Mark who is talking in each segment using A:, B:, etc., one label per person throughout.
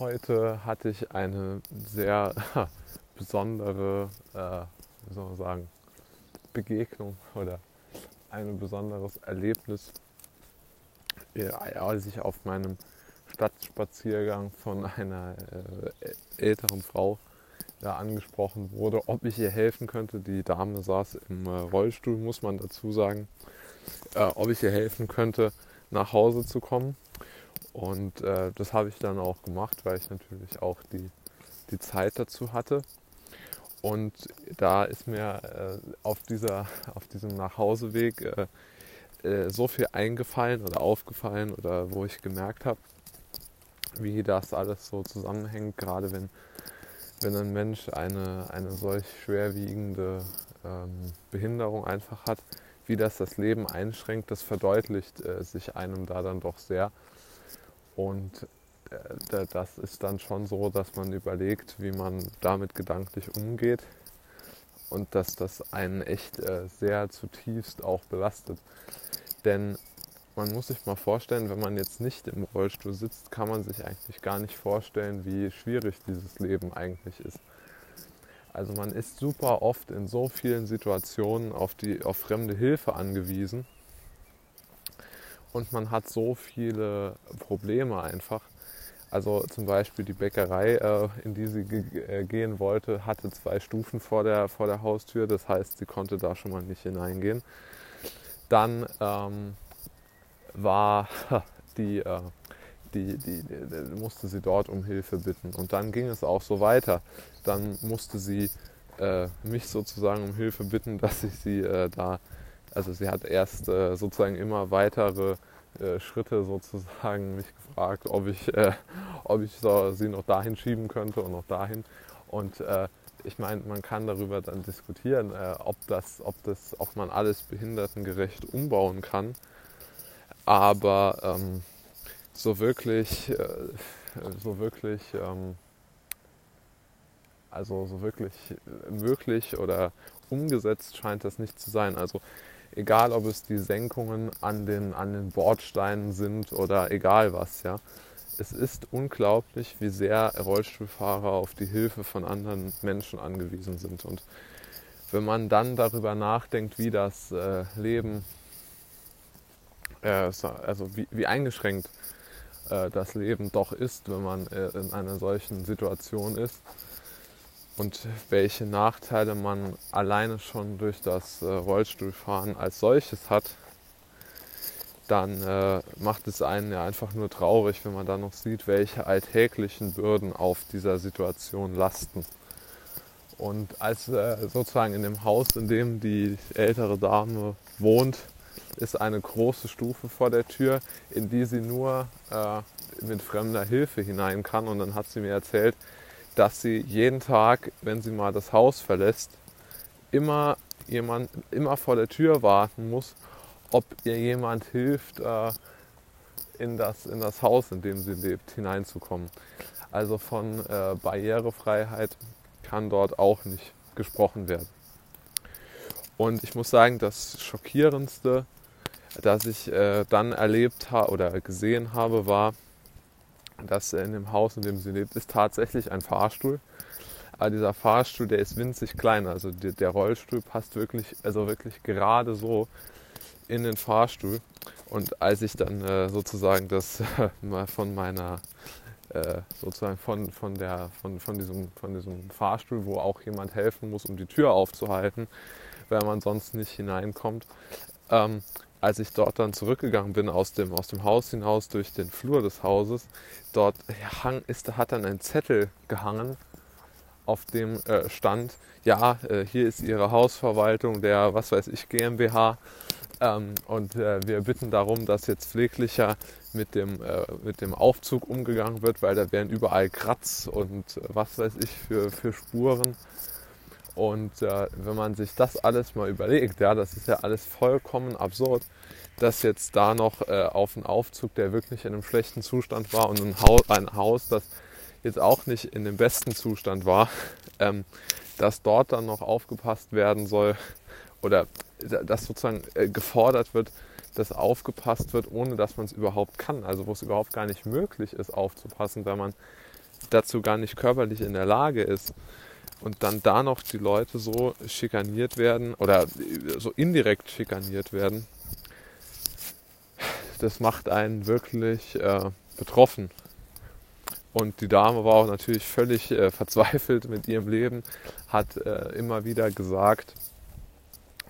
A: Heute hatte ich eine sehr besondere, äh, wie soll man sagen, Begegnung oder ein besonderes Erlebnis, als ich auf meinem Stadtspaziergang von einer äh, älteren Frau ja, angesprochen wurde, ob ich ihr helfen könnte. Die Dame saß im äh, Rollstuhl, muss man dazu sagen, äh, ob ich ihr helfen könnte, nach Hause zu kommen. Und äh, das habe ich dann auch gemacht, weil ich natürlich auch die, die Zeit dazu hatte. Und da ist mir äh, auf, dieser, auf diesem Nachhauseweg äh, äh, so viel eingefallen oder aufgefallen oder wo ich gemerkt habe, wie das alles so zusammenhängt, gerade wenn, wenn ein Mensch eine, eine solch schwerwiegende ähm, Behinderung einfach hat, wie das das Leben einschränkt, das verdeutlicht äh, sich einem da dann doch sehr. Und äh, das ist dann schon so, dass man überlegt, wie man damit gedanklich umgeht und dass das einen echt äh, sehr zutiefst auch belastet. Denn man muss sich mal vorstellen, wenn man jetzt nicht im Rollstuhl sitzt, kann man sich eigentlich gar nicht vorstellen, wie schwierig dieses Leben eigentlich ist. Also man ist super oft in so vielen Situationen auf, die, auf fremde Hilfe angewiesen und man hat so viele Probleme einfach. Also zum Beispiel die Bäckerei, äh, in die sie äh, gehen wollte, hatte zwei Stufen vor der, vor der Haustür. Das heißt, sie konnte da schon mal nicht hineingehen. Dann ähm, war die, äh, die, die, die, musste sie dort um Hilfe bitten. Und dann ging es auch so weiter. Dann musste sie äh, mich sozusagen um Hilfe bitten, dass ich sie da also sie hat erst äh, sozusagen immer weitere äh, Schritte sozusagen mich gefragt, ob ich, äh, ob ich so, sie noch dahin schieben könnte und noch dahin. Und äh, ich meine, man kann darüber dann diskutieren, äh, ob, das, ob, das, ob man alles behindertengerecht umbauen kann. Aber ähm, so wirklich, äh, so wirklich, ähm, also so wirklich möglich oder umgesetzt scheint das nicht zu sein. Also egal ob es die Senkungen an den, an den Bordsteinen sind oder egal was, ja. Es ist unglaublich, wie sehr Rollstuhlfahrer auf die Hilfe von anderen Menschen angewiesen sind. Und wenn man dann darüber nachdenkt, wie das äh, Leben, äh, also wie, wie eingeschränkt äh, das Leben doch ist, wenn man äh, in einer solchen Situation ist, und welche Nachteile man alleine schon durch das äh, Rollstuhlfahren als solches hat, dann äh, macht es einen ja einfach nur traurig, wenn man dann noch sieht, welche alltäglichen Bürden auf dieser Situation lasten. Und als äh, sozusagen in dem Haus, in dem die ältere Dame wohnt, ist eine große Stufe vor der Tür, in die sie nur äh, mit fremder Hilfe hinein kann. Und dann hat sie mir erzählt, dass sie jeden Tag, wenn sie mal das Haus verlässt, immer jemand immer vor der Tür warten muss, ob ihr jemand hilft, äh, in, das, in das Haus, in dem sie lebt, hineinzukommen. Also von äh, Barrierefreiheit kann dort auch nicht gesprochen werden. Und ich muss sagen, das Schockierendste, das ich äh, dann erlebt habe oder gesehen habe, war, dass in dem Haus, in dem sie lebt, ist tatsächlich ein Fahrstuhl. Aber dieser Fahrstuhl, der ist winzig klein. Also der Rollstuhl passt wirklich, also wirklich gerade so in den Fahrstuhl. Und als ich dann äh, sozusagen das äh, von meiner äh, sozusagen von, von, der, von, von, diesem, von diesem Fahrstuhl, wo auch jemand helfen muss, um die Tür aufzuhalten, weil man sonst nicht hineinkommt, ähm, als ich dort dann zurückgegangen bin aus dem, aus dem Haus hinaus durch den Flur des Hauses, dort hang, ist, hat dann ein Zettel gehangen, auf dem äh, stand, ja, äh, hier ist Ihre Hausverwaltung der, was weiß ich, GmbH. Ähm, und äh, wir bitten darum, dass jetzt pfleglicher mit dem, äh, mit dem Aufzug umgegangen wird, weil da wären überall Kratz und äh, was weiß ich für, für Spuren. Und äh, wenn man sich das alles mal überlegt, ja, das ist ja alles vollkommen absurd, dass jetzt da noch äh, auf einen Aufzug, der wirklich in einem schlechten Zustand war und ein Haus, ein Haus das jetzt auch nicht in dem besten Zustand war, ähm, dass dort dann noch aufgepasst werden soll oder dass sozusagen äh, gefordert wird, dass aufgepasst wird, ohne dass man es überhaupt kann. Also wo es überhaupt gar nicht möglich ist, aufzupassen, weil man dazu gar nicht körperlich in der Lage ist und dann da noch die Leute so schikaniert werden oder so indirekt schikaniert werden, das macht einen wirklich äh, betroffen. Und die Dame war auch natürlich völlig äh, verzweifelt mit ihrem Leben, hat äh, immer wieder gesagt,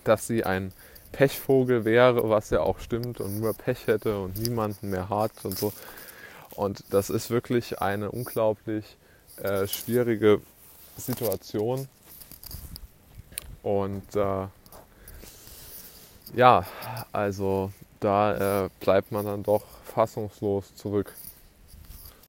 A: dass sie ein Pechvogel wäre, was ja auch stimmt und nur Pech hätte und niemanden mehr hat und so. Und das ist wirklich eine unglaublich äh, schwierige Situation. Und äh, ja, also da äh, bleibt man dann doch fassungslos zurück.